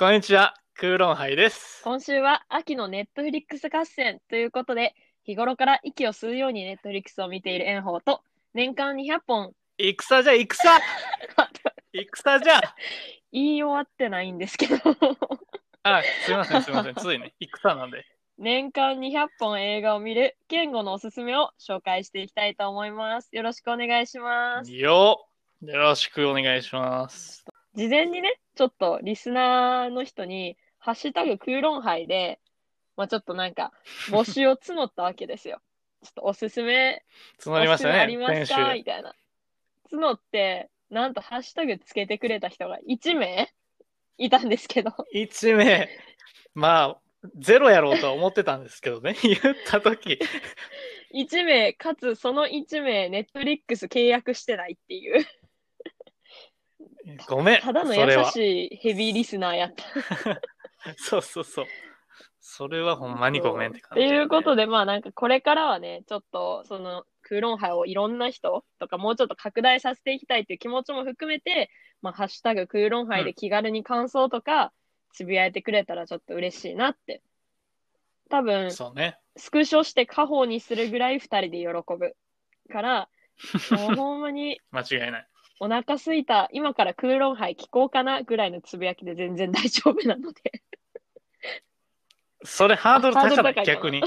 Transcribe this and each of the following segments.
こんにちは、クーロンハイです。今週は秋のネットフリックス合戦ということで、日頃から息を吸うようにネットフリックスを見ている炎鵬と、年間200本 戦じゃ、戦戦じゃ言い終わってないんですけど、あ、すいません、すいません。ついね、戦なんで。年間200本映画を見る健吾のおすすめを紹介していきたいと思います。よろしくお願いします。よよろしくお願いします。事前にね、ちょっとリスナーの人に、ハッシュタグクーロンハイで、まあちょっとなんか、募集を募ったわけですよ。ちょっとおすすめ募りましたね、あります先週。か？みたいな。募って、なんとハッシュタグつけてくれた人が1名いたんですけど、1名、まあ、ゼロやろうとは思ってたんですけどね、言ったとき。1名、かつその1名、ネットリックス契約してないっていう、ごめん、ただの。優しいヘビーリスナーやった。そうそうそう。それはほんまにごめんって感とじ、いうことで、まあなんかこれからはね、ちょっとそのクーロンハイをいろんな人とかもうちょっと拡大させていきたいっていう気持ちも含めて、まあハッシュタグクーロンハイで気軽に感想とかつぶやいてくれたらちょっと嬉しいなって。多分、そうね。スクショして家宝にするぐらい二人で喜ぶから、もうほんまに 間違いない。お腹すいた、今からクーロンハイ聞こうかなぐらいのつぶやきで全然大丈夫なので。それハードル高い逆に。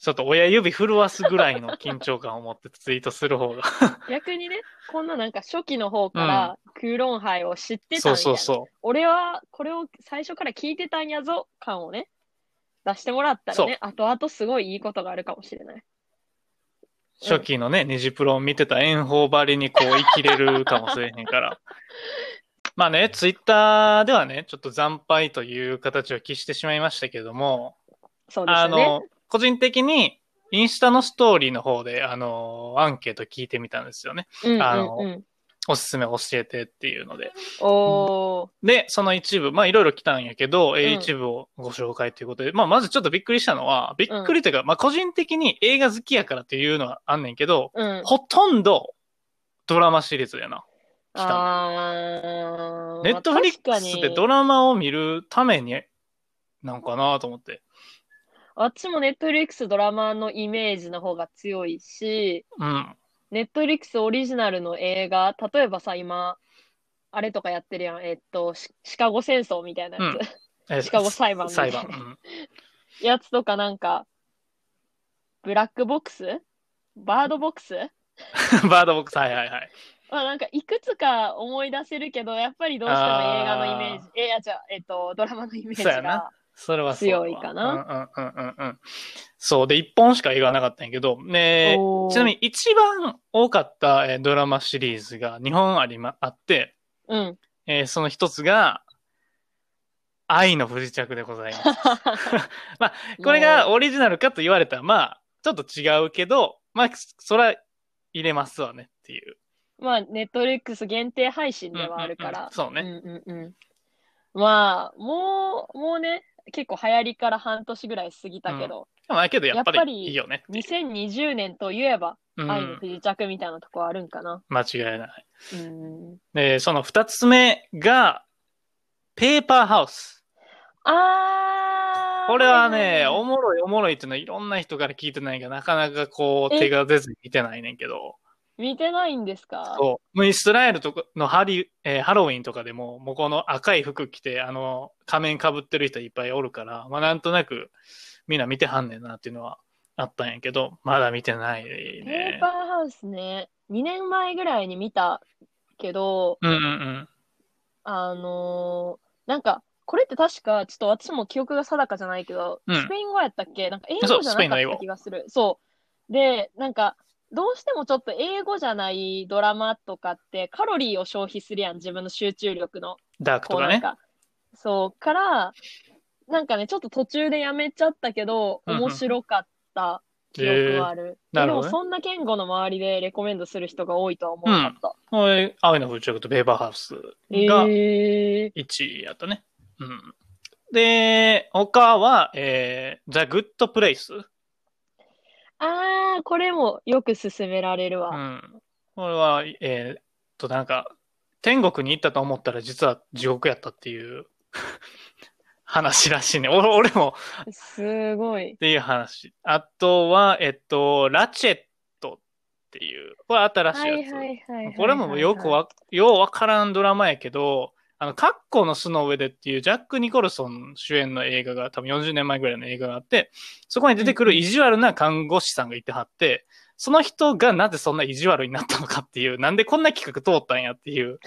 ちょっと親指震わすぐらいの緊張感を持ってツイートする方が。逆にね、こんななんか初期の方からクーロンハイを知ってたんや、そうそうそ俺はこれを最初から聞いてたんやぞ感をね、出してもらったらね、後々すごいいいことがあるかもしれない。う。初期のね、ネジプロを見てた炎鵬張りにこう生きれるかもしれへんから。まあね、ツイッターではね、ちょっと惨敗という形を期してしまいましたけども、そうですねの。、個人的にインスタのストーリーの方で、あの、アンケート聞いてみたんですよね。うんうんあのうん。おすすめ教えてっていうので。おー。で、その一部、まあいろいろ来たんやけど、えーうん一部をご紹介ということで、まあまずちょっとびっくりしたのは、びっくりというか、まあ個人的に映画好きやからっていうのはあんねんけど、うん。ほとんどドラマシリーズやな。来たネットフリックスでドララマを見るために、なんかなと思って。あっちもネットフリックスドラマのイメージの方が強いし、うん。ネットフリックスオリジナルの映画、例えばさ、今、あれとかやってるやん。えっと、シシカゴ戦争みたいなやつ。え シカゴ裁判みたいな。うん やつとかなんか、ブラックボックス？バードボックス？バードボックス、はいはいはい。まあなんかいくつか思い出せるけど、やっぱりどうしても映画のイメージ、え、いや、じゃあ、えっと、ドラマのイメージそうやなが。それは強いかなうんうんうんうんうん。そう。で、一本しか映画はなかったんやけど、ねちなみに一番多かった、えードラマシリーズが2本ありま、あって、うん。えーその一つが、愛の不時着でございます。まあ、これがオリジナルかと言われたら、まあ、ちょっと違うけど、まあ、それは入れますわねっていう。まあ、ネットフリックス限定配信ではあるかうんうんうんら。そうね。うんうんうん。まあ、もう、もうね、結構流行りから半年ぐらい過ぎたけど、まあ、けどやっぱりりいいよねっていう。2020年といえば、うん愛の不時着みたいなとこあるんかな。間違いない。うん。で、その二つ目が、ペーパーハウス。あー。これはね、おもろいおもろいっていうのはいろんな人から聞いてないが、なかなかこうえ？手が出ずに見てないねんけど、見てないんですか？そう。もうイスラエルとかのハリ、えーハロウィンとかでも、もうこの赤い服着て、あの、仮面被ってる人いっぱいおるから、まあなんとなくみんな見てはんねんなっていうのはあったんやけど、まだ見てないペねーパー。ハウスね、2年前ぐらいに見たけど、うんうんうん。あのーなんか、これって確か、ちょっと私も記憶が定かじゃないけど、うんスペイン語やったっけ？なんか英語じゃなかった気がする。そう。で、なんか、どうしてもちょっと英語じゃないドラマとかってカロリーを消費するやん、自分の集中力の。ダークとかね。か、そう、から、なんかね、ちょっと途中でやめちゃったけど、うんうん面白かった記憶はある。なるほどねでもそんな言語の周りでレコメンドする人が多いとは思わなかった。これ、青いの不着とペーパーハウスがえー、1位やったね。うん。で、他は、えー、The Good Place。あー、これもよく勧められるわ。うん。これは、えーっと、なんか、天国に行ったと思ったら実は地獄やったっていう話らしいね。俺俺もすごいっ。ていう話。あとは、えっと、ラチェットっていう、これ新しいやつ。はいはいはいはい。これもよくわ、ようわからんドラマやけど、あの、カッコの巣の上でっていうジャック・ニコルソン主演の映画が多分40年前ぐらいの映画があって、そこに出てくる意地悪な看護師さんがいてはって、その人がなぜそんな意地悪になったのかっていう、なんでこんな企画通ったんやっていう、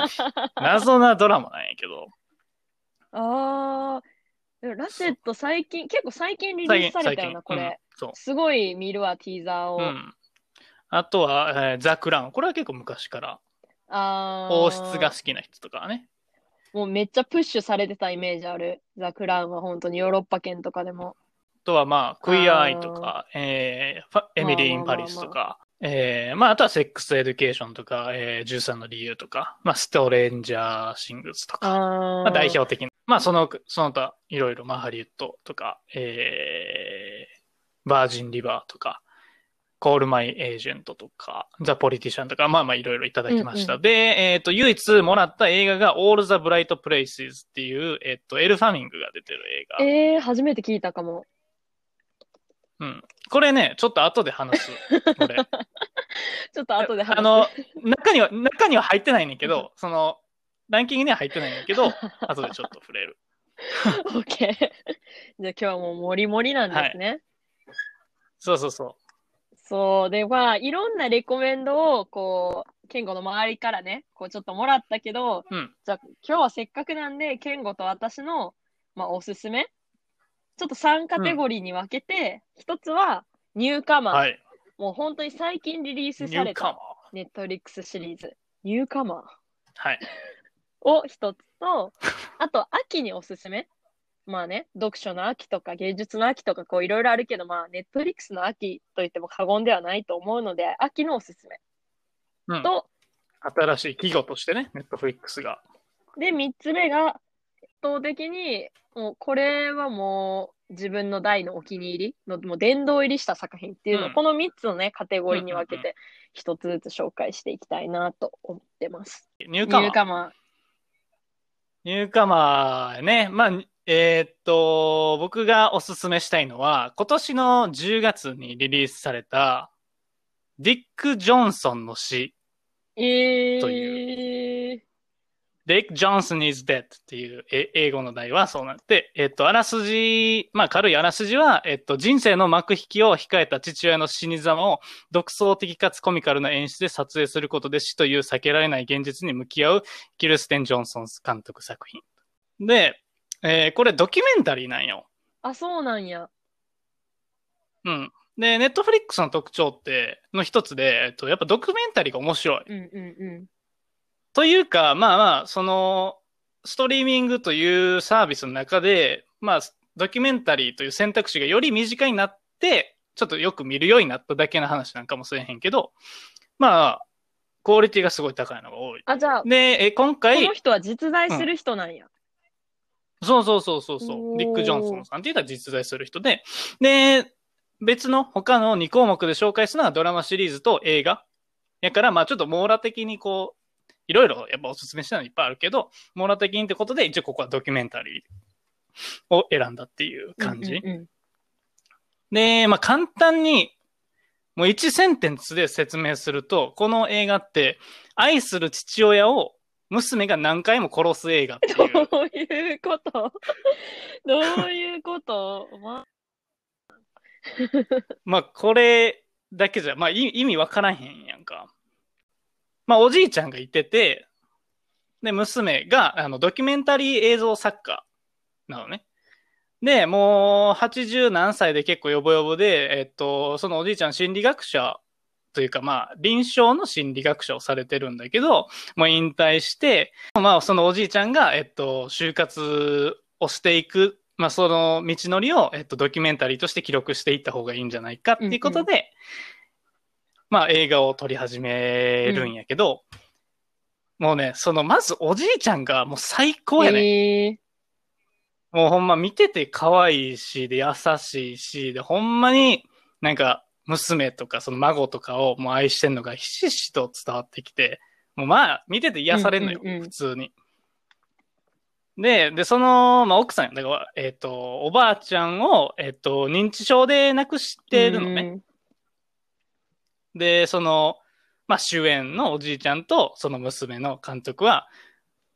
謎なドラマなんやけど。ああ。でもラチェッド最近、結構最近リリースされたよな、こうんれ。そう。すごい見るわ、ティーザーを。うん。あとは、えーザ・クラウン。これは結構昔から、ああ。王室が好きな人とかはね。もうめっちゃプッシュされてたイメージある。ザ・クラウンは本当にヨーロッパ圏とかでも。あとはまあ、クイアアイとか、えーエミリー・イン・パリスとか、えーまあ、あとはセックス・エデュケーションとか、えー、13の理由とか、まあ、ストレンジャー・シングスとか、あまあ、代表的な、まあ、その、その他、いろいろ、まあ、ハリウッドとか、えー、バージン・リバーとか、コール・マイ・エージェントとか、ザ・ポリティシャンとか、まあまあいろいろいただきました。うんうで、えっ、と、唯一もらった映画が、オール・ザ・ブライト・プレイスっていう、えっ、と、エル・ファミングが出てる映画。えー、初めて聞いたかも。うん。これね、ちょっと後で話す。これ。ちょっと後で話す。あの、中には、中には入ってないねんけど、その、ランキングには入ってないんだけど、後でちょっと触れる。オッケー。じゃあ今日はもうモリモリなんですね。そうそうそそう。で、まあ、いろんなレコメンドを、こう、ケンゴの周りからね、こうちょっともらったけど、う。うん。じゃあ今日はせっかくなんで、ケンゴと私の、まあ、おすすめちょっと3カテゴリーに分けて、一つはニューカマー。はい。もう本当に最近リリースされた。ネットフリックスシリーズ、ニューカマーはい。を一つと、あと秋におすすめ。まあね、読書の秋とか芸術の秋とかこういろいろあるけど、まあネットフリックスの秋と言っても過言ではないと思うので、秋のおすすめ。うん。と、新しい企業としてね、ネットフリックスが。で、三つ目が、圧倒的に、もうこれはもう自分の大のお気に入りの、もう殿堂入りした作品っていうのを、うんこの三つのね、カテゴリーに分けて、一つずつ紹介していきたいなと思ってます。ニューカマー。ニューカマニューカマーね。まあ、えーっと、僕がおすすめしたいのは、今年の10月にリリースされた、ディック・ジョンソンの詩、ー。えとー。Dick Johnson is Dead っていうえ英語の題はそうなって、えっと、あらすじ、まあ軽いあらすじは、えっと、人生の幕引きを控えた父親の死に様を独創的かつコミカルな演出で撮影することで死という避けられない現実に向き合うキルステン・ジョンソン監督作品。で、えーこれドキュメンタリーなんよ。あ、そうなんや。うん。で、ネットフリックスの特徴って、の一つで、えっと、やっぱドキュメンタリーが面白い。うんうんうん。というか、まあまあ、その、ストリーミングというサービスの中で、まあ、ドキュメンタリーという選択肢がより身近になって、ちょっとよく見るようになっただけの話なんかもしれへんけど、まあ、クオリティがすごい高いのが多い。あ、じゃあ、え今回の、人は実在する人なんや。そうそうそうそうそう、ディック・ジョンソンさんっていうのは実在する人で、で、別の他の2項目で紹介するのはドラマシリーズと映画。やから、まあちょっと網羅的にこう、いろいろやっぱおすすめしたのいっぱいあるけど、網羅的にってことで、一応ここはドキュメンタリーを選んだっていう感じ。うんうんうんで、まあ簡単に、もう1センテンスで説明すると、この映画って、愛する父親を娘が何回も殺す映画っていう。どういうこと？どういうこと？ま まあ、これだけじゃ、まあ、い意味わからへんやんか。まあ、おじいちゃんがいてて、で、娘が、あの、ドキュメンタリー映像作家なのね。で、もう、80何歳で結構ヨボヨボで、えっと、そのおじいちゃん心理学者というか、まあ、臨床の心理学者をされてるんだけど、もう引退して、まあ、そのおじいちゃんが、えっと、就活をしていく、まあ、その道のりを、えっと、ドキュメンタリーとして記録していった方がいいんじゃないかっていうことで、まあ、映画を撮り始めるんやけど、もうね、その、まずおじいちゃんがもう最高やね。えもうほんま見てて可愛いし、で優しいし、でほんまになんか娘とかその孫とかをもう愛してんのがひしひしと伝わってきて、もうまあ、見てて癒されるのよ、うんうんうん普通に。で、で、その、まあ、奥さん、だから、えっ、と、おばあちゃんを、えっ、と、認知症で亡くしてるのね。で、その、まあ、主演のおじいちゃんと、その娘の監督は、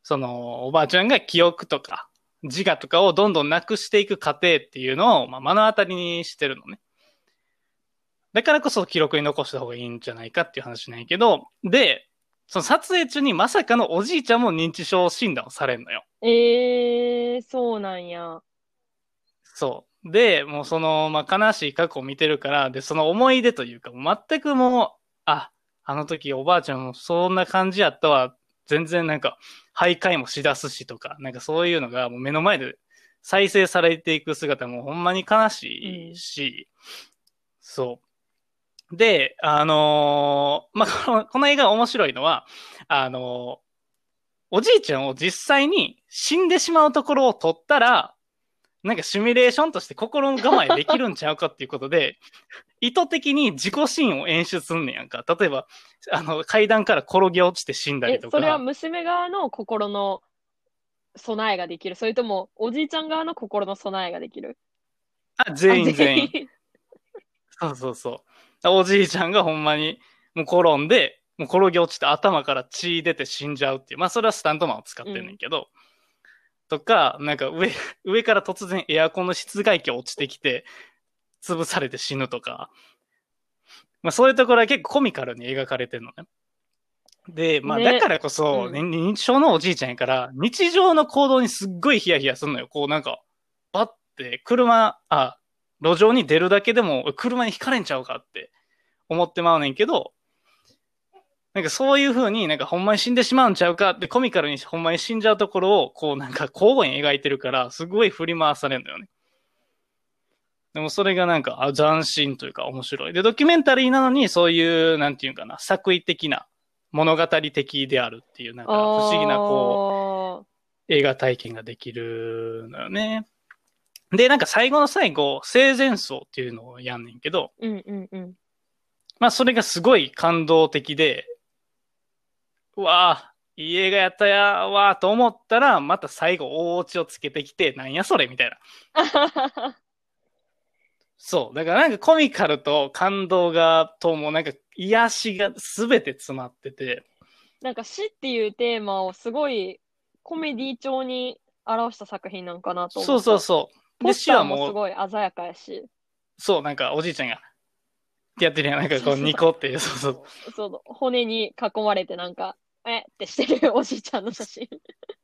その、おばあちゃんが記憶とか、自我とかをどんどんなくしていく過程っていうのを、まあ、目の当たりにしてるのね。だからこそ記録に残した方がいいんじゃないかっていう話なんやけど、で、その撮影中にまさかのおじいちゃんも認知症診断をされるのよ。えー、そうなんや。そう。で、もうその、まあ、悲しい過去を見てるから、で、その思い出というか、全くもう、あ、あの時おばあちゃんもそんな感じやったわ。全然なんか、徘徊もしだすしとか、なんかそういうのがもう目の前で再生されていく姿もほんまに悲しいし、そう。で、あのーまあ、この、この映画面白いのは、あのーおじいちゃんを実際に死んでしまうところを撮ったら、なんかシミュレーションとして心構えできるんちゃうかっていうことで、意図的に自己シーンを演出すんねやんか。例えば、あの、階段から転げ落ちて死んだえりと、か。それは娘側の心の備えができる？それともおじいちゃん側の心の備えができる？あ全員あ全員。そうそうそう。おじいちゃんがほんまに、もう転んで、もう転げ落ちて頭から血出て死んじゃうっていう。まあそれはスタントマンを使ってんねんけど。とか、なんか上、上から突然エアコンの室外機落ちてきて、潰されて死ぬとか。まあそういうところは結構コミカルに描かれてるのね。で、まあねだからこそ、うんね認知症のおじいちゃんやから、日常の行動にすっごいヒヤヒヤするのよ。こうなんか、バッて車、あ、路上に出るだけでも車にひかれんちゃうかって思ってまうねんけど、なんかそういう風になんかほんまに死んでしまうんちゃうかってコミカルにほんまに死んじゃうところをこうなんか交互に描いてるからすごい振り回されるんだよね。でもそれがなんかあ斬新というか面白い。で、ドキュメンタリーなのにそういう、なんていうかな、作為的な物語的であるっていうなんか不思議なこう、こ映画体験ができるのよね。で、なんか最後の最後、生前葬っていうのをやんねんけど、う。うんうんうん。まあそれがすごい感動的で、うわあ、いい映画やったやわーと思ったら、また最後大オチをつけてきて、なんやそれみたいな。そう。だからなんかコミカルと感動が、ともうなんか癒しが全て詰まってて、なんか死っていうテーマをすごいコメディ調に表した作品なんかなと思そうそうう。そう。で、ポスターもすごい鮮やかやし。そう、なんかおじいちゃんが、ってやってるやん。なんかこそうニコって、そうそう。そう、骨に囲まれてなんか、えってしてるおじいちゃんの写真。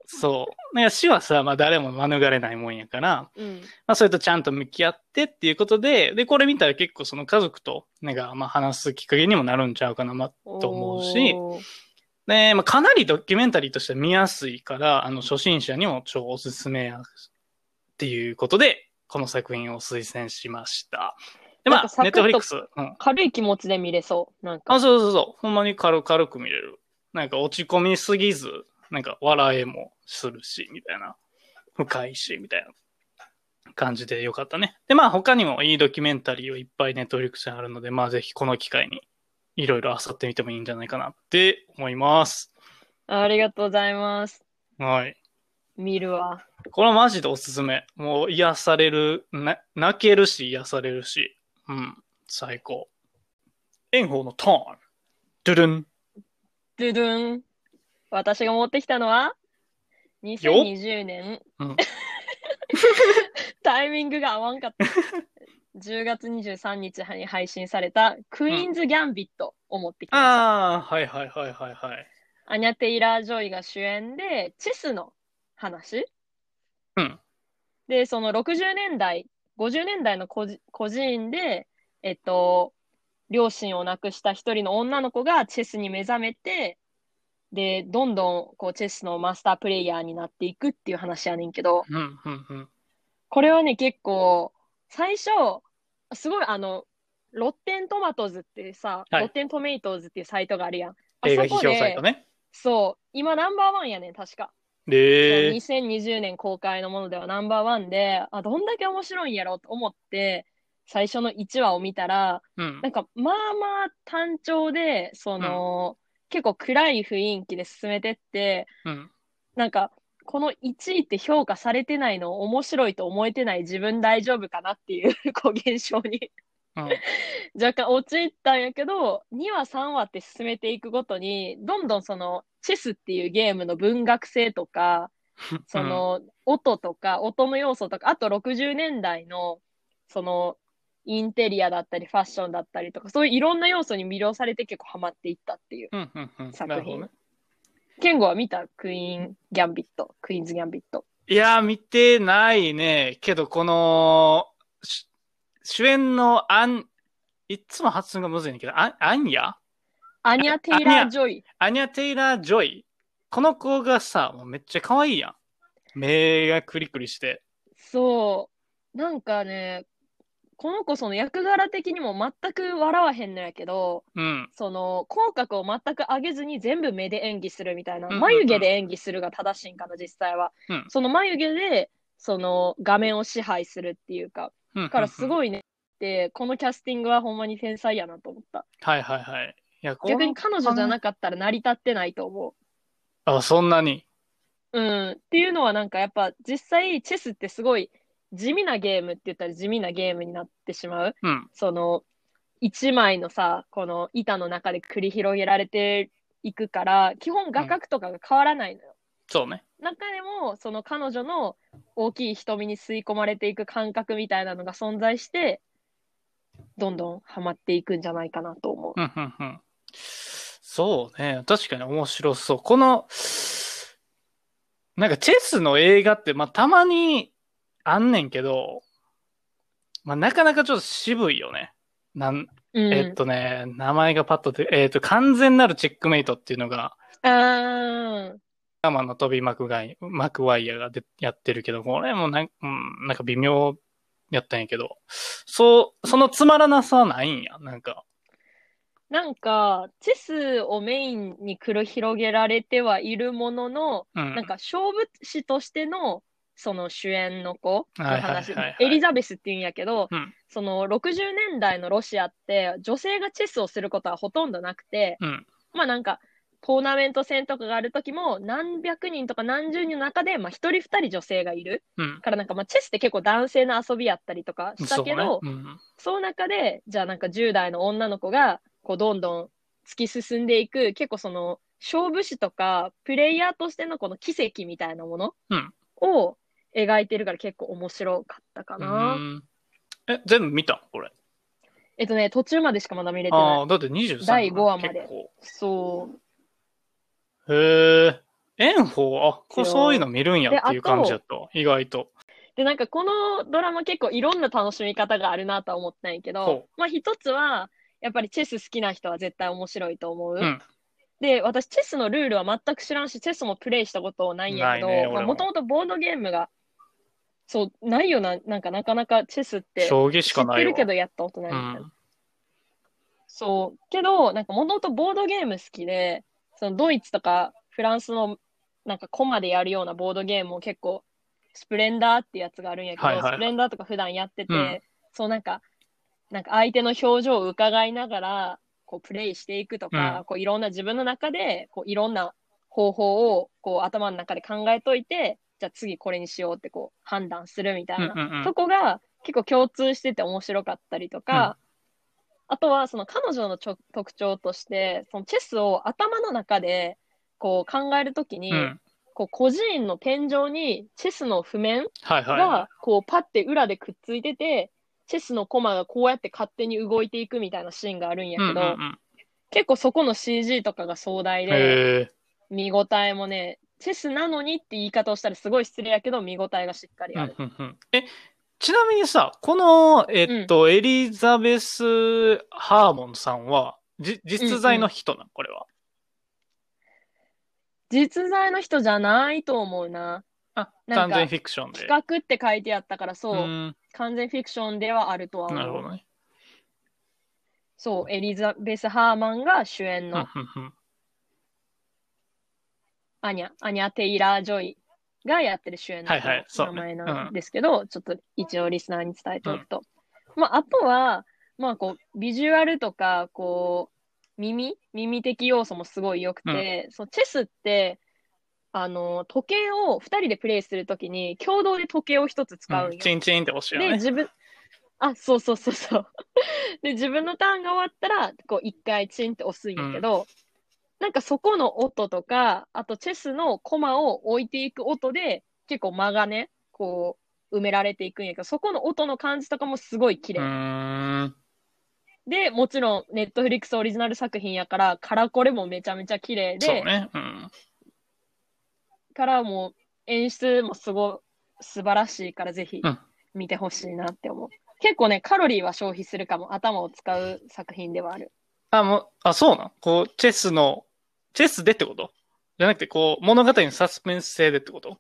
そう。なんか死はさ、まあ誰も免れないもんやから、うん。まあそれとちゃんと向き合ってっていうことで、で、これ見たら結構その家族と、なんかまあ話すきっかけにもなるんちゃうかな、まあ、と思うし、で、まあかなりドキュメンタリーとして見やすいから、あの初心者にも超おすすめやっていうことで、この作品を推薦しました。で、まあ、ネットフリックス、うん。軽い気持ちで見れそう。なんか。あ、そうそうそう。ほんまに軽軽く見れる。なんか落ち込みすぎず、なんか笑えもするし、みたいな。深いし、みたいな感じでよかったね。で、まあ他にもいいドキュメンタリーをいっぱいネットフリックスにあるので、まあぜひこの機会にいろいろ漁ってみてもいいんじゃないかなって思います。ありがとうございます。はい。見るわ。これはマジでおすすめ。もう癒される、な泣けるし癒されるし。うん。最高。炎鵬のターン。ドゥルン。ドゥドゥン。私が持ってきたのは、2020年、うん タイミングが合わんかった。10月23日に配信されたクイーンズ・ギャンビットを持ってきました。ああ、はいはいはいはいはい。アニャ・テイラー・ジョイが主演で、チェスの話？うん。で、その60年代、50年代の孤児院で、えっと、両親を亡くした一人の女の子がチェスに目覚めて、で、どんどんこうチェスのマスタープレイヤーになっていくっていう話やねんけど、うん、うん、うん。これはね、結構、最初、すごいあの、ロッテントマトズってさ、はいロッテントメイトーズっていうサイトがあるやん。あ映画批そこで評サイト、ね。そう、今ナンバーワンやねん、確か。で、2020年公開のものではナンバーワンで、あ、どんだけ面白いんやろうと思って、最初の1話を見たら、うんな。んか、まあまあ単調で、その、結構暗い雰囲気で進めてって、うん。なんか、この1位って評価されてないの面白いと思えてない自分大丈夫かなっていう、こう現象にうん。若干陥ったんやけど、2話3話って進めていくごとに、どんどんその、チェスっていうゲームの文学性とか、その、音とか、音の要素とか、あと60年代の、その、インテリアだったり、ファッションだったりとか、そういういろんな要素に魅了されて結構ハマっていったっていう。作品ね。ケンゴは見た？クイーン・ギャンビット、クイーンズ・ギャンビット。いや、見てないね。けど、この、し主演のアン、いっつも発音がむずいんだけど、アンアンヤ？アニャ・テイラー・ジョイ。アニャ・テイラー・ジョイ。この子がさ、もうめっちゃ可愛いやん。目がクリクリして。そう。なんかね、この子その役柄的にも全く笑わへんのやけど、うん。その口角を全く上げずに全部目で演技するみたいな、眉毛で演技するが正しいんかな、実際は。うんその眉毛で、その画面を支配するっていうか、うん。だからすい。ごいね、で、このキャスティングはほんまに天才やなと思った。はいはいはい。い逆に彼女じゃなかったら成り立ってないと思う。あ、そんなに。うん。っていうのはなんかやっぱ実際チェスってすごい地味なゲームって言ったら地味なゲームになってしまう。うん。その一枚のさ、この板の中で繰り広げられていくから、基本画角とかが変わらないのよ。そうね。中でもその彼女の大きい瞳に吸い込まれていく感覚みたいなのが存在して、どんどんハマっていくんじゃないかなと思う。うん、うん、うん。そうね。確かに面白そう。この、なんかチェスの映画って、まあ、たまにあんねんけど、まあ、なかなかちょっと渋いよね。なん、うん。えっとね、名前がパッとで、えっと、完全なるチェックメイトっていうのが、マのトビー・マクガイ、マクワイアがでやってるけど、これもなん,、うん、なんか微妙やったんやけど、そう、そのつまらなさはないんや。なんか、なんか、チェスをメインに繰り広げられてはいるものの、うん。なんか勝負師としての、その主演の子の話エリザベスって言うんやけど、うんその60年代のロシアって女性がチェスをすることはほとんどなくて、うん。まあなんか、トーナメント戦とかがある時も何百人とか何十人の中で、まあ一人二人女性がいる。うん。からなんかまあチェスって結構男性の遊びやったりとかしたけど、そうね。うん。その中で、じゃあなんか10代の女の子が、こうどんどん突き進んでいく、結構その、勝負師とか、プレイヤーとしてのこの奇跡みたいなものうんを描いてるから結構面白かったかうな。んえ、全部見た？これ。えっとね、途中までしかまだ見れてあない。あ、だって23第五話までそう。へえ。炎鵬、あ、これそういうの見るんやっていう感じやったわ。意外と。で、なんかこのドラマ結構いろんな楽しみ方があるなとは思ったんやけどほ、まあ一つは、やっぱりチェス好きな人は絶対面白いと思う。うんで、私、チェスのルールは全く知らんし、チェスもプレイしたことないんやけど、もともとボードゲームが、そう、ないよな、なんかなかなかチェスって将棋し知かないわ。ってるけどやったことないみたいな。うん。そう。けど、なんかもともとボードゲーム好きで、そのドイツとかフランスのなんかコマでやるようなボードゲームを結構、スプレンダーってやつがあるんやけど、はいはい。はいスプレンダーとか普段やってて、うん。そうなんか、なんか相手の表情を伺いながら、こうプレイしていくとか、うん。こういろんな自分の中で、こういろんな方法をこう頭の中で考えといて、じゃあ次これにしようってこう判断するみたいなとこが結構共通してて面白かったりとか、あとはその彼女のちょ特徴として、そのチェスを頭の中でこう考えるときに、うん。こう孤児院の天井にチェスの譜面はいはいはがこうパッて裏でくっついてて、チェスのコマがこうやって勝手に動いていくみたいなシーンがあるんい。やけど、うんうん結構そこの CG とかが壮大うん、で。見応えもね、チェスなのにって言い方をしたらすごい失礼やけど、見応えがしっかりうんある。うんうんえ、ちなみにさ、この、えっと、エリザベス・ハーモンさんは、じ実在の人なん、これは。実在の人じゃないと思うな。あ、なんか完全フィクションで。企画って書いてあったから、そう、うん完全フィクションではあるとは思う。なるほどね。そう、エリザベス・ハーマンが主演うんのうんうんアニャ、アニャ・テイラー・ジョイがやってる主演の名前なんですけど、ちょっと一応リスナーに伝えておくと。まあ、あとは、まあ、こう、ビジュアルとか、こう、耽美的要素もすごい良くて、そうチェスって、あの、時計を2人でプレイするときに、共同で時計を1つ使う。うんチンチンって押しよで、ね。自分、あ、そうそうそうそう。で、自分のターンが終わったら、こう、一回チンって押すんやけど、なんかそこの音とか、あとチェスのコマを置いていく音で、結構間がね、こう、埋められていくんやけど、そこの音の感じとかもすごい綺う麗。で、もちろん、ネットフリックスオリジナル作品やから、カラコレもめちゃめちゃ綺麗で、そうね。うん。からもう演出もすごい素晴らしいからぜひうん見てほしいなって思う。結構ね、カロリーは消費するかも。頭を使う作品ではある。あ、もう、あ、そうなんこう、チェスの、チェスでってこと？じゃなくて、こう、物語のサスペンス性でってこと？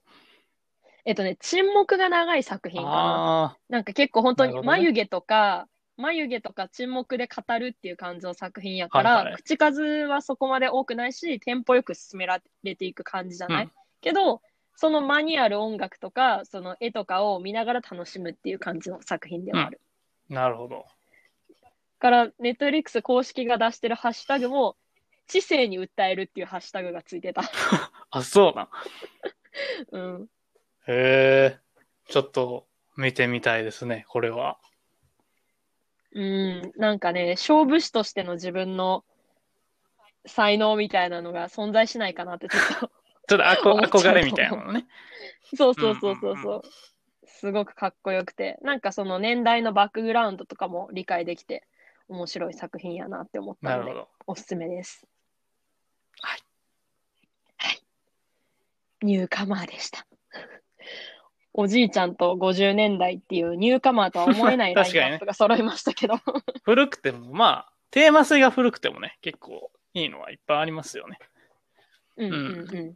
えっとね、沈黙が長い作品かな。あなんか結構本当に眉毛とか、眉毛とか沈黙で語るっていう感じの作品やから、はいはい。口数はそこまで多くないし、テンポよく進められていく感じじゃない、うん。けど、その間にある音楽とか、その絵とかを見ながら楽しむっていう感じの作品ではある。あ、なるほど。から、ネットフリックス公式が出してるハッシュタグも、知性に訴えるっていうハッシュタグがついてた。あ、そうなん。うん。へえ、ちょっと見てみたいですね、これは。うん。なんかね、勝負師としての自分の才能みたいなのが存在しないかなってちょっと。ちょっとあこ思っちゃう憧れみたいなのね。そうそうそうそううんうんそう。すごくかっこよくて、なんかその年代のバックグラウンドとかも理解できて、面白い作品やなって思ったので、なるほど。おすすめです。はい。はい。ニューカマーでした。おじいちゃんと50年代っていうニューカマーとは思えない ラインナップが揃いましたけど。古くても、まあ、テーマ性が古くてもね、結構いいのはいっぱいありますよね。うんうんうん。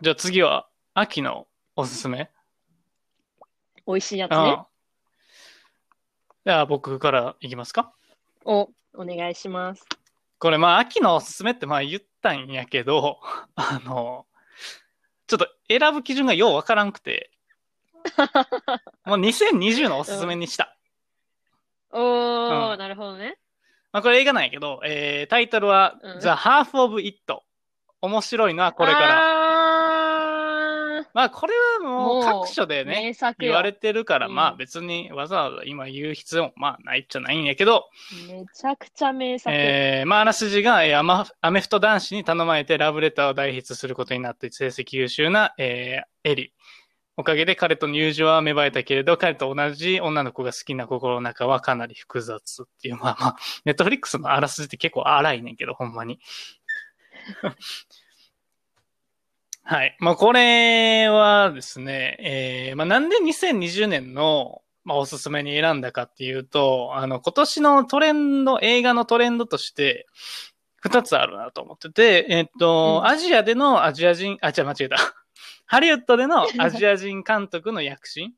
じゃあ次は、秋のおすすめ美味しいやつね。ああじゃあ僕からいきますか。お、お願いします。これまあ秋のおすすめってまあ言ったんやけど、あの、ちょっと選ぶ基準がようわからんくて、もう2020のおすすめにした。おー、うんなるほどね。まあこれ映画なんやけど、えー、タイトルは、うん The Half of It。面白いのはこれから。ら。まあこれはもう各所でね、言われてるから、うんまあ別にわざわざ今言う必要もまあないっちゃないんやけど、めちゃくちゃ名作。えー、まああらすじが、えーアマアメフト男子に頼まれてラブレターを代筆することになって成績優秀な、えー、エリ。おかげで彼との友情は芽生えたけれど、彼と同じ女の子が好きな心の中はかなり複雑っていう、まあまあ、ネットフリックスのあらすじって結構荒いねんけど、ほんまに。はい。まあこれはですね、えー、まあなんで2020年の、まあおすすめに選んだかっていうと、あの今年のトレンド、映画のトレンドとして、二つあるなと思ってて、えっと、うんアジアでのアジア人、あ、違う、間違えた。ハリウッドでの アジア人監督の躍進。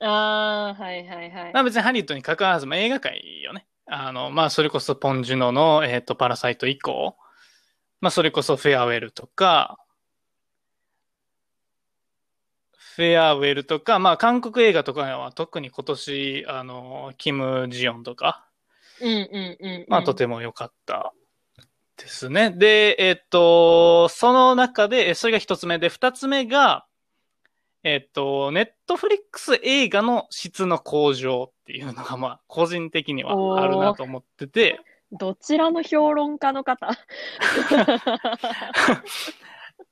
あー、はいはいはい。まあ別にハリウッドに関わらず、まあ映画界よね。あの、まあそれこそポンジュノの、えっと、パラサイト以降、まあそれこそフェアウェルとか、フェアウェルとか、まあ韓国映画とかは特に今年、あの、キム・ジヨンとか、うんうんうんうん。まあとても良かったですね。で、えっと、その中で、えそれが一つ目で、二つ目が、えっと、ネットフリックス映画の質の向上っていうのが、まあ、個人的にはあるなと思ってて、どちらの評論家の方？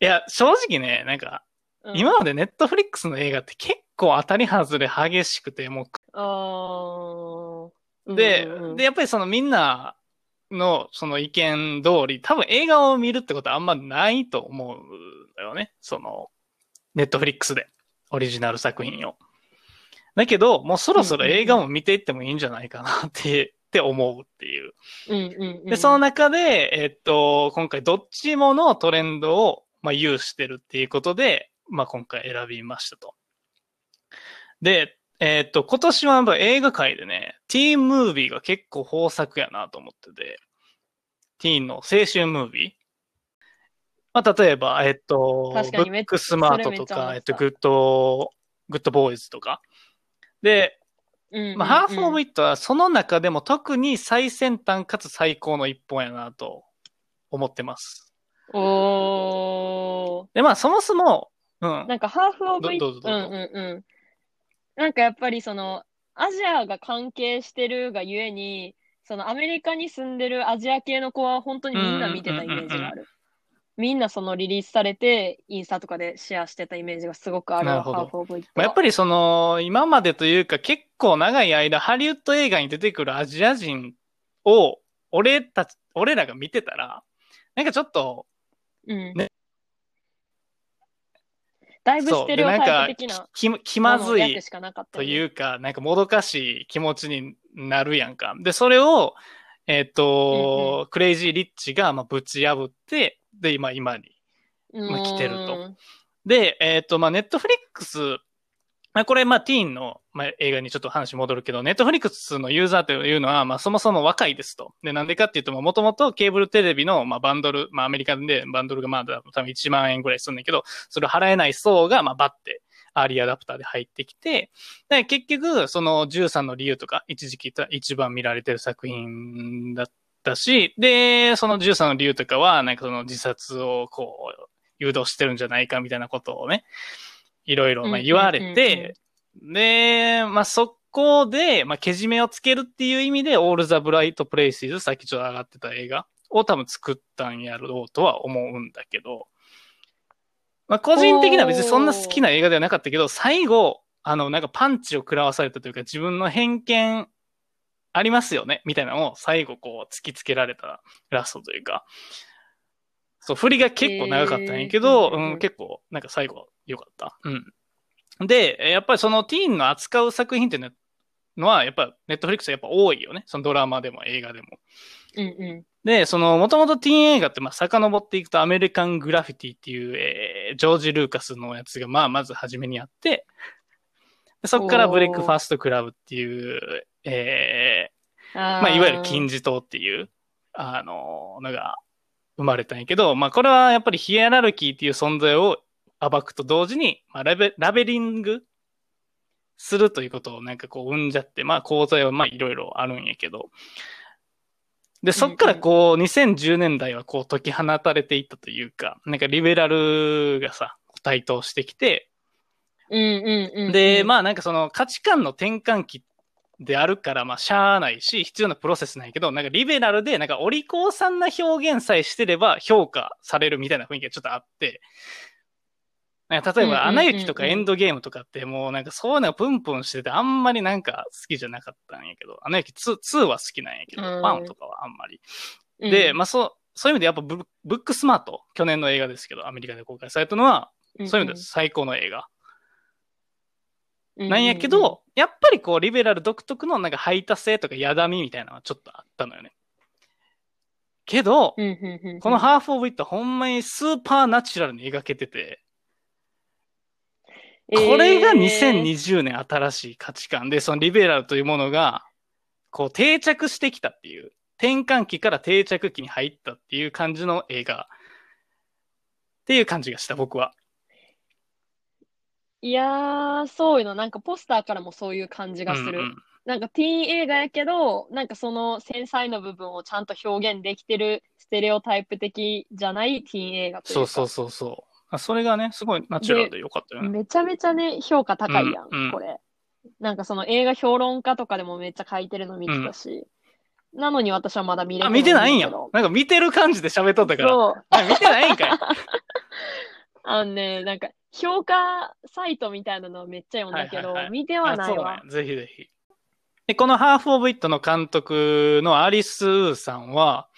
いや、正直ね、なんか、うん今までネットフリックスの映画って結構当たり外れ激しくて、もう、で、うんうんうんで、やっぱりそのみんなのその意見通り、多分映画を見るってことはあんまないと思うんだよね。その、ネットフリックスで、オリジナル作品を。だけど、もうそろそろ映画も見ていってもいいんじゃないかなって、って思うっていう。うんうんうんで、その中で、えっと、今回どっちものトレンドを、まあ、有してるっていうことで、まあ、今回選びましたと。で、えっと、今年はやっぱ映画界でね、ティーンムービーが結構豊作やなと思ってて、ティーンの青春ムービー。まあ、例えば、えっと、ブックスマートとか、えっと、グッド、グッドボーイズとか。で、うんまあ、ハーフ・オブ・イットはその中でも特に最先端かつ最高の一本やなと思ってます。おー。で、まあそもそも、うん。なんかハーフ・オブ・イット、どどうぞどうぞうんうんうん。なんかやっぱりその、アジアが関係してるがゆえに、そのアメリカに住んでるアジア系の子は本当にみんな見てたイメージがある。みんなそのリリースされて、インスタとかでシェアしてたイメージがすごくあるわ、なるほどハーフ・オブ・イットまあ、やっぱりその、今までというか結構長い間ハリウッド映画に出てくるアジア人を、俺たち、俺らが見てたら、なんかちょっと、うん。ねだいぶステレオでなんかタイプ的な。き、気まずいというか、なんかもどかしい気持ちになるやんか。で、それを、えっ、と、クレイジー・リッチが、まあ、ぶち破って、で、今、今に。まあ来てると。うんで、えっ、と、まあ、ネットフリックス、まあ、これ、まあ、ティーンの、まあ、映画にちょっと話戻るけど、ネットフリックスのユーザーというのは、まあ、そもそも若いですと。で、なんでかっていうと、もともとケーブルテレビの、まあ、バンドル、まあ、アメリカでバンドルがまあ、多分1万円ぐらいするんだけど、それを払えない層が、まあ、バッて、アーリーアダプターで入ってきて、で、結局、その13の理由とか、一時期一番見られてる作品だったし、で、その13の理由とかは、なんかその自殺をこう、誘導してるんじゃないかみたいなことをね、いろいろまあ言われて、で、まあそこで、まあけじめをつけるっていう意味で、オールザ・ブライト・プレイシーズ、さっきちょっと上がってた映画を多分作ったんやろうとは思うんだけど、まあ個人的には別にそんな好きな映画ではなかったけど、最後、あの、なんかパンチを食らわされたというか、自分の偏見ありますよねみたいなのを最後こう突きつけられたラストというか、そう、振りが結構長かったんやけど、えーうん、結構、なんか最後良かった。うん。で、やっぱりそのティーンの扱う作品っていうのは、やっぱネットフリックスはやっぱ多いよね。そのドラマでも映画でも。うんうで、その、もともとティーン映画って、まあ、遡っていくと、アメリカングラフィティっていう、えー、ジョージ・ルーカスのやつが、まあ、まず初めにあって、でそこからブレイクファーストクラブっていう、えー、まあ、いわゆる金字塔っていう、あの、のが生まれたんやけど、まあ、これはやっぱりヒエラルキーっていう存在を暴くと同時に、まあ、ラベ、ラベリングするということをなんかこう生んじゃって、まあ、講座はまあ、いろいろあるんやけど、で、そっからこう、2010年代はこう解き放たれていったというか、なんかリベラルがさ、台頭してきて、うんうんうんうん。で、あ、まあなんかその価値観の転換期であるから、まあしゃあないし、必要なプロセスなんやけど、なんかリベラルで、なんかお利口さんな表現さえしてれば評価されるみたいな雰囲気がちょっとあって、なんか例えば、アナ雪とかエンドゲームとかってもうなんかそういうのがプンプンしててあんまりなんか好きじゃなかったんやけど、アナ雪 2, 2は好きなんやけど、うん1とかはあんまり。うんで、まあそう、そういう意味でやっぱブブックスマート、去年の映画ですけど、アメリカで公開されたのは、そういう意味で最高の映画。うなんやけど、やっぱりこう、リベラル独特のなんか排他性とかやだみみたいなのはちょっとあったのよね。けど、このハーフ・オブ・イットはほんまにスーパーナチュラルに描けてて、これが2020年新しい価値観で、そのリベラルというものが、こう定着してきたっていう、転換期から定着期に入ったっていう感じの映画。っていう感じがした、僕は。いやー、そういうの、なんかポスターからもそういう感じがする。うんうんなんかティーン映画やけど、なんかその繊細な部分をちゃんと表現できてるステレオタイプ的じゃないティーン映画というか。そうそうそうそうあ。それがね、すごいナチュラルでよかったよね。めちゃめちゃね、評価高いやん、うんうんこれ。なんかその映画評論家とかでもめっちゃ書いてるの見てたし。なのに私はまだ見れてあ、見てないんや。なんか見てる感じで喋っとったから。そう。あ見てないんかい。あのね、なんか評価サイトみたいなのをめっちゃ読んだけど、はいはいはい見てはないわあそうなんや。ぜひぜひ。で、このハーフ・オブ・イットの監督のアリス・ウーさんは、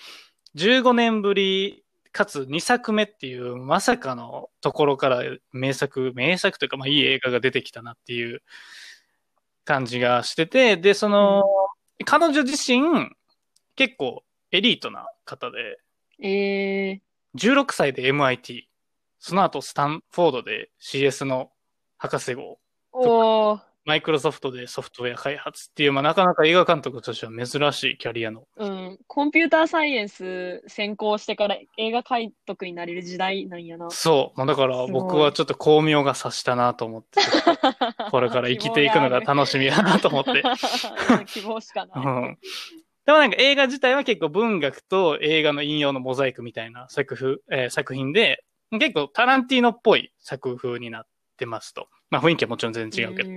15年ぶり、かつ2作目っていう、まさかのところから名作、名作というか、まあいい映画が出てきたなっていう感じがしてて、で、その、彼女自身、結構エリートな方で、え16歳で MIT、その後スタンフォードで CS の博士号ー、おー、マイクロソフトでソフトウェア開発っていう、まあ、なかなか映画監督としては珍しいキャリアの。うん。コンピューターサイエンス専攻してから映画監督になれる時代なんやな。そう。まあ、だから僕はちょっと巧妙が察したなと思って、これから生きていくのが楽しみだなと思って。希望しかうない。ん。でもなんか映画自体は結構文学と映画の引用のモザイクみたいな作風、えー作品で、結構タランティーノっぽい作風になってますと。まあ雰囲気はもちろん全然違うけど。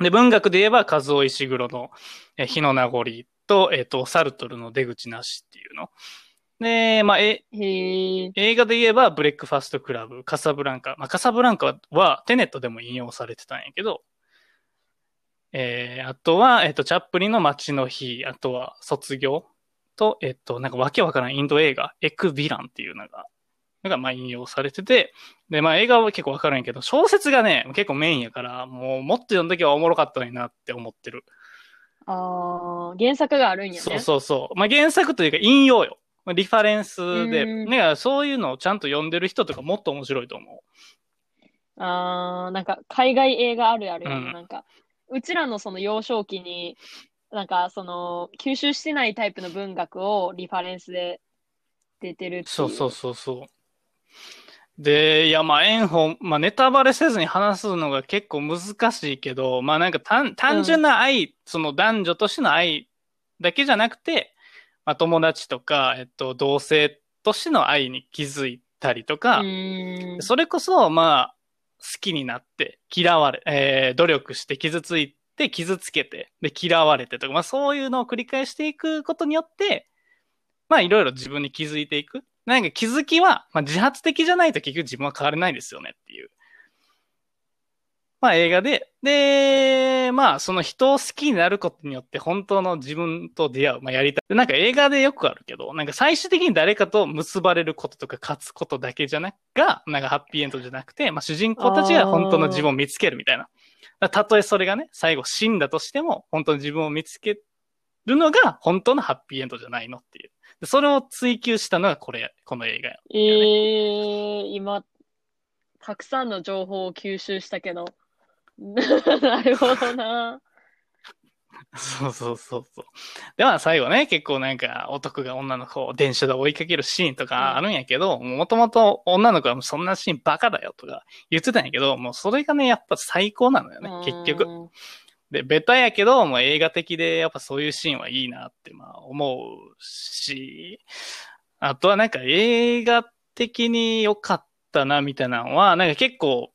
んで、文学で言えば、和尾石黒の、えー火の名残と、えっ、と、サルトルの出口なしっていうの。で、まあ、え。映画で言えば、ブレックファストクラブ、カサブランカ。まあ、カサブランカははテネットでも引用されてたんやけど、えー、あとは、えっ、と、チャップリンの街の日、あとは、卒業と、えっ、と、なんかわけわからんインド映画、エクビランっていうのが、のが、まあ、引用されてて、で、まあ、映画は結構わからんやけど、小説がね、結構メインやから、もう、もっと読んだ時はおもろかったのになって思ってる。ああ、原作があるんやね。そうそうそう。まあ、原作というか引用よ。まあリファレンスで、うんだからそういうのをちゃんと読んでる人とかもっと面白いと思う。ああ、なんか海外映画あるあるうんなんか、うちらのその幼少期に、なんかその、吸収してないタイプの文学をリファレンスで出てるっていう。そうそうそうそう。で、いや、まあ、炎本、まあ、ネタバレせずに話すのが結構難しいけど、まあ、なんか単、単純な愛、その男女としての愛だけじゃなくて、まあ、友達とか、えっと、同性としての愛に気づいたりとか。それこそ、まあ、好きになって、嫌われ、えー努力して傷ついて、傷つけて、で、嫌われてとか、まあ、そういうのを繰り返していくことによって、まあ、いろいろ自分に気づいていく。なんか気づきは、まあ、自発的じゃないと結局自分は変われないですよねっていう。まあ映画で、で、まあその人を好きになることによって本当の自分と出会う、まあやりたい。なんか映画でよくあるけど、なんか最終的に誰かと結ばれることとか勝つことだけじゃなく、が、なんかハッピーエンドじゃなくて、まあ主人公たちが本当の自分を見つけるみたいな。たとえそれがね、最後死んだとしても、本当の自分を見つけるのが本当のハッピーエンドじゃないのっていう。でそれを追求したのがこれ、この映画や。えー、今、たくさんの情報を吸収したけど。なるほどな。そうそうそうそう。で、まあ最後ね、結構なんか男が女の子を電車で追いかけるシーンとかあるんやけど、もともと女の子はもうそんなシーンバカだよとか言ってたんやけど、もうそれがね、やっぱ最高なのよね、結局。うん。で、ベタやけど、もう映画的でやっぱそういうシーンはいいなってまあ思うし、あとはなんか映画的に良かったなみたいなのは、なんか結構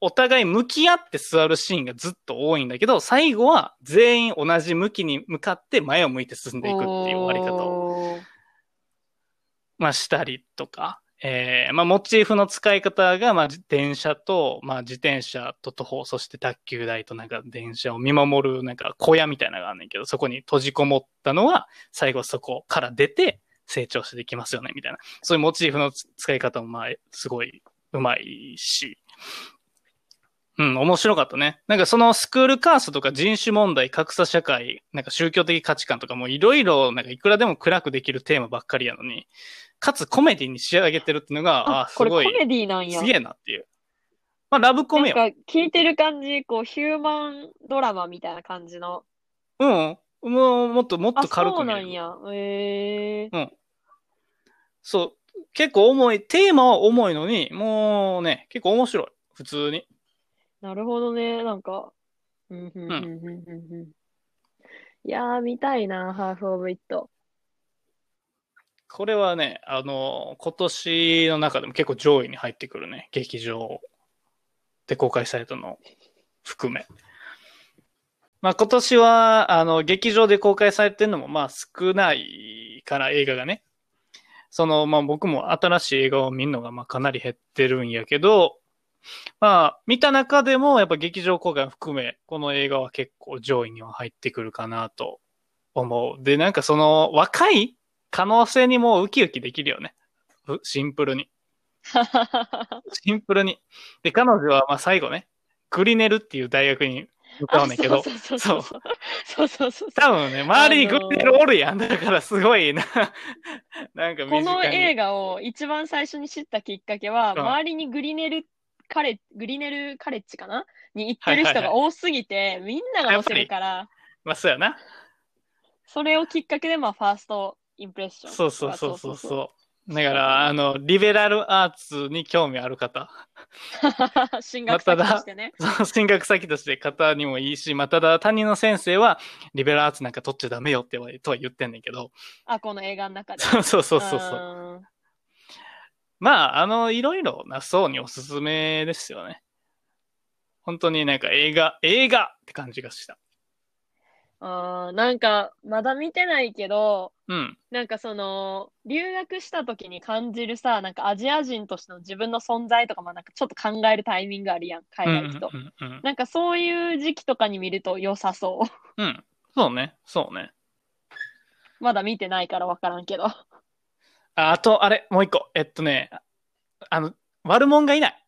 お互い向き合って座るシーンがずっと多いんだけど、最後は全員同じ向きに向かって前を向いて進んでいくっていう終わり方を、まあしたりとか、えー、まあモチーフの使い方が、まあ電車と、まあ自転車と徒歩、そして卓球台となんか電車を見守るなんか小屋みたいなのがあるんけど、そこに閉じこもったのは、最後そこから出て成長していきますよね、みたいな。そういうモチーフの使い方もまあ、すごいうまいし、うん、面白かったね。なんかそのスクールカーストとか人種問題、格差社会、なんか宗教的価値観とかもいろいろ、なんかいくらでも暗くできるテーマばっかりやのに、かつコメディに仕上げてるっていうのが、ああ、これコすごい、メディなんや。すげえなっていう。まあ、ラブコメよ。なんか聞いてる感じ、こう、ヒューマンドラマみたいな感じの。うん。もう、もっともっあ、と軽そうく見れる。なんや。えー。そう。結構重い、テーマは重いのに、もうね、結構面白い。普通に。なるほどね。なんか、うん、うん、うん、うん、うんうん。いやー、見たいな、ハーフ・オブ・イット。これはね、あの、今年の中でも結構上位に入ってくるね。劇場で公開されたの含め。まあ今年は、あの、劇場で公開されてるのもまあ少ないから映画がね。その、まあ僕も新しい映画を見るのがまあかなり減ってるんやけど、まあ見た中でもやっぱ劇場公開を含め、この映画は結構上位には入ってくるかなと思う。で、なんかその若い可能性にもウキウキできるよね。ふシンプルに。シンプルに。で、彼女はまあ最後ね、グリネルっていう大学に向かうんだけど、そうそうそうそう。そうそうそう。多分ね、周りにグリネルおるやん。だからすごいな。なんか。この映画を一番最初に知ったきっかけは、うん周りにグリネルカレグリネルカレッジかな？に行ってる人が多すぎて、みんなが載せるから、まあ、そうやな。それをきっかけで、まあ、ファーストインプレッション。そうそうそうそうそう。だから、あの、リベラルアーツに興味ある方、う。進学先としてね。その進学先として方にもいいし、まあ、ただ担任の先生は、リベラルアーツなんか取っちゃダメよってはとは言ってんねんけど、あ、この映画の中で。そうそうそうそうそう。うんまあ、あの、いろいろな層におすすめですよね。本当になんか映画、映画って感じがした。あーなんか、まだ見てないけど、うん。なんかその、留学した時に感じるさ、なんかアジア人としての自分の存在とかもなんかちょっと考えるタイミングあるやん、海外行くと。うんうんうんなんかそういう時期とかに見ると良さそう。うん。うん。そうね。そうね。まだ見てないから分からんけど。ああと、あれ、もう一個。えっとね、あの、悪者がいない。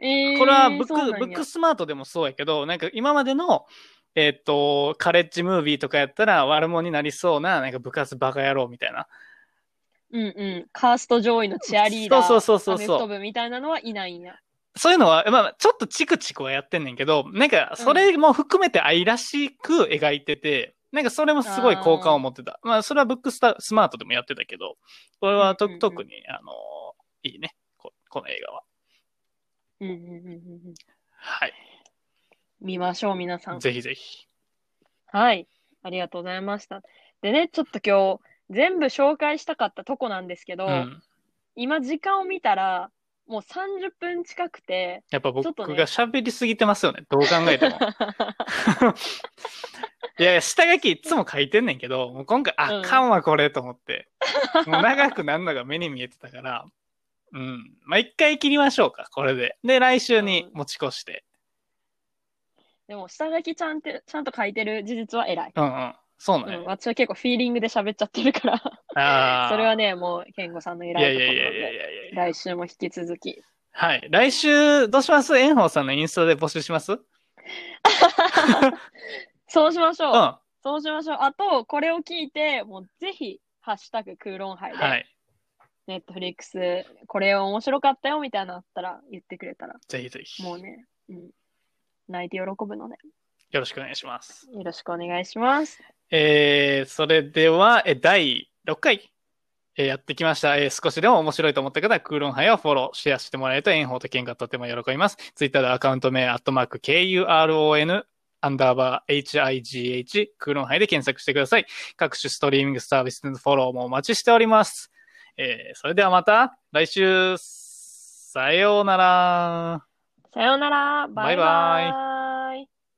えー、これはブック、ブックスマートでもそうやけど、なんか今までの、えっと、カレッジムービーとかやったら悪者になりそうな、なんか部活バカ野郎みたいな。うんうん。カースト上位のチアリーダー、そうそうそうそうみたいなのはいないんや。そういうのは、まあ、ちょっとチクチクはやってんねんけど、なんか、それも含めて愛らしく描いてて、なんかそれもすごい好感を持ってた。まあ、それはブックスタスマートでもやってたけど、これはと特に、あの、いいね。ここの映画は。うんうんうんうんうん。はい。見ましょう、皆さん。ぜひぜひ。はい。ありがとうございました。でね、ちょっと今日、全部紹介したかったとこなんですけど、うん。今時間を見たら、もう30分近くて、やっぱ僕が喋りすぎてますよね。どう考えても。いや下書きいつも書いてんねんけど、もう今回、あうんかんわ、これ、と思って。もう長くなんのが目に見えてたから、うん。まあ、一回切りましょうか、これで。で、来週に持ち越して。でも下書きちゃんてちゃんと書いてる事実は偉い。うんうん。そううん、ね。私は結構フィーリングで喋っちゃってるから。それはね、もう、健吾さんの偉いやいいところなのやいやいやいで、やいや。来週も引き続き。はい。来週、どうします？炎鵬さんのインスタで募集します？うん。そうしましょう。はそうしましょう。あと、これを聞いて、もうぜひ、ハッシュタグ空論杯で、い。ネットフリックス、これ面白かったよみたいなのあったら言ってくれたら、ぜひぜひ。よもうね、うん、泣いて喜ぶので、ろしくお願いします。よろしくお願いします。えー、それでは、え、第6回、えーやってきました。えー少しでも面白いと思った方は、クーロン杯をフォロー、シェアしてもらえると、炎鵬と喧嘩とても喜びます。ツイッターでアカウント名、アットマーク、KURON、アンダーバー、HIGH、クーロン杯で検索してください。各種ストリーミングサービスのフォローもお待ちしております。えーそれではまた、来週、さようなら。さようなら。バイバイ。バイバ